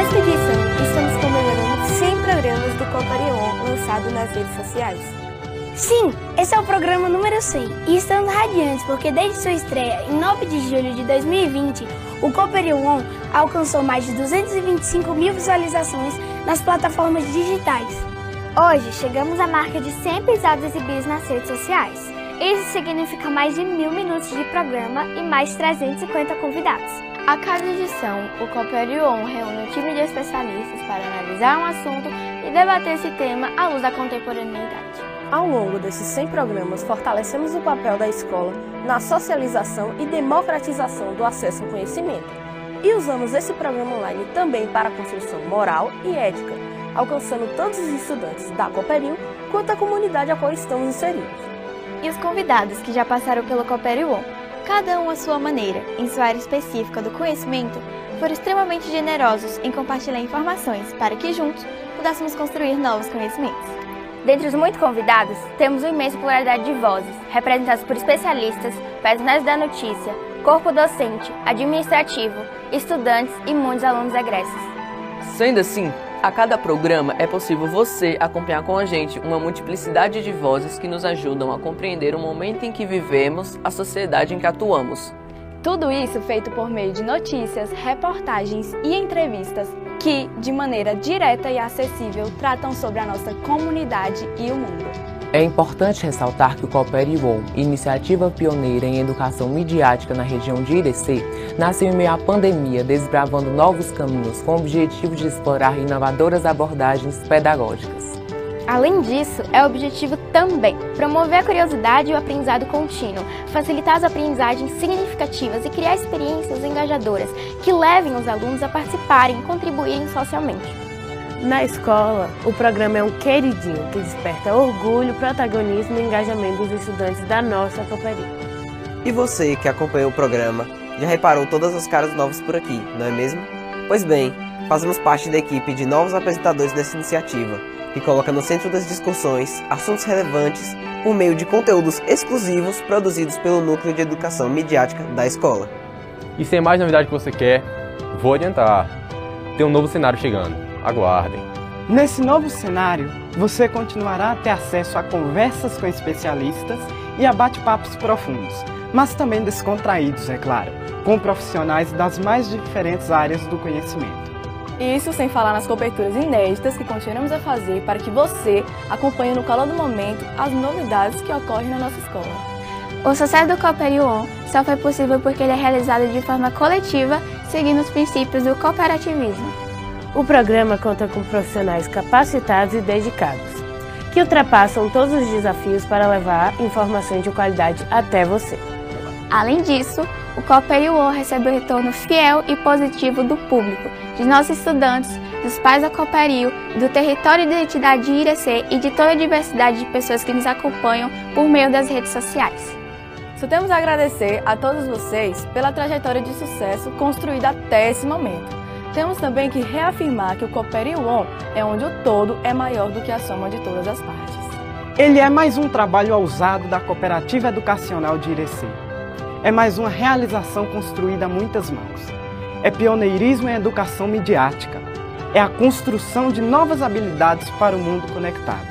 estamos comemorando 100 programas do Coparion lançado nas redes sociais. Sim, esse é o programa número 100 e estamos radiantes porque desde sua estreia em 9 de julho de 2020, o Coperion alcançou mais de 225 mil visualizações nas plataformas digitais. Hoje chegamos à marca de 100 episódios exibidos nas redes sociais. Isso significa mais de mil minutos de programa e mais de 350 convidados. A cada edição, o Coperion reúne um time de especialistas para analisar um assunto e debater esse tema à luz da contemporaneidade. Ao longo desses 100 programas, fortalecemos o papel da escola na socialização e democratização do acesso ao conhecimento. E usamos esse programa online também para a construção moral e ética, alcançando tanto os estudantes da Cooperil quanto a comunidade a qual estamos inseridos. E os convidados que já passaram pelo Cooperil, cada um à sua maneira, em sua área específica do conhecimento, foram extremamente generosos em compartilhar informações para que juntos pudéssemos construir novos conhecimentos. Dentre os muitos convidados, temos uma imensa pluralidade de vozes, representadas por especialistas, personagens da notícia, corpo docente, administrativo, estudantes e muitos alunos egressos. Sendo assim, a cada programa é possível você acompanhar com a gente uma multiplicidade de vozes que nos ajudam a compreender o momento em que vivemos, a sociedade em que atuamos. Tudo isso feito por meio de notícias, reportagens e entrevistas que, de maneira direta e acessível, tratam sobre a nossa comunidade e o mundo. É importante ressaltar que o Coopere UOL, iniciativa pioneira em educação midiática na região de Irecê, nasceu em meio à pandemia, desbravando novos caminhos com o objetivo de explorar inovadoras abordagens pedagógicas. Além disso, é objetivo também promover a curiosidade e o aprendizado contínuo, facilitar as aprendizagens significativas e criar experiências engajadoras que levem os alunos a participarem e contribuírem socialmente. Na escola, o programa é um queridinho que desperta orgulho, protagonismo e engajamento dos estudantes da nossa cooperativa. E você que acompanhou o programa, já reparou todas as caras novas por aqui, não é mesmo? Pois bem, fazemos parte da equipe de novos apresentadores dessa iniciativa que coloca no centro das discussões assuntos relevantes por meio de conteúdos exclusivos produzidos pelo Núcleo de Educação Midiática da escola. E sem mais novidade que você quer, vou adiantar. Tem um novo cenário chegando. Aguardem. Nesse novo cenário, você continuará a ter acesso a conversas com especialistas e a bate-papos profundos, mas também descontraídos, é claro, com profissionais das mais diferentes áreas do conhecimento. Isso sem falar nas coberturas inéditas que continuamos a fazer para que você acompanhe no calor do momento as novidades que ocorrem na nossa escola. O sucesso do Cooperion só foi possível porque ele é realizado de forma coletiva, seguindo os princípios do cooperativismo. O programa conta com profissionais capacitados e dedicados, que ultrapassam todos os desafios para levar informações de qualidade até você. Além disso, o Cooperion recebe o retorno fiel e positivo do público, de nossos estudantes, dos pais da Cooperio, do território de identidade de Irecê e de toda a diversidade de pessoas que nos acompanham por meio das redes sociais. Só temos a agradecer a todos vocês pela trajetória de sucesso construída até esse momento. Temos também que reafirmar que o Cooperio On é onde o todo é maior do que a soma de todas as partes. Ele é mais um trabalho ousado da Cooperativa Educacional de Irecê. É mais uma realização construída a muitas mãos é pioneirismo em educação midiática, é a construção de novas habilidades para o mundo conectado.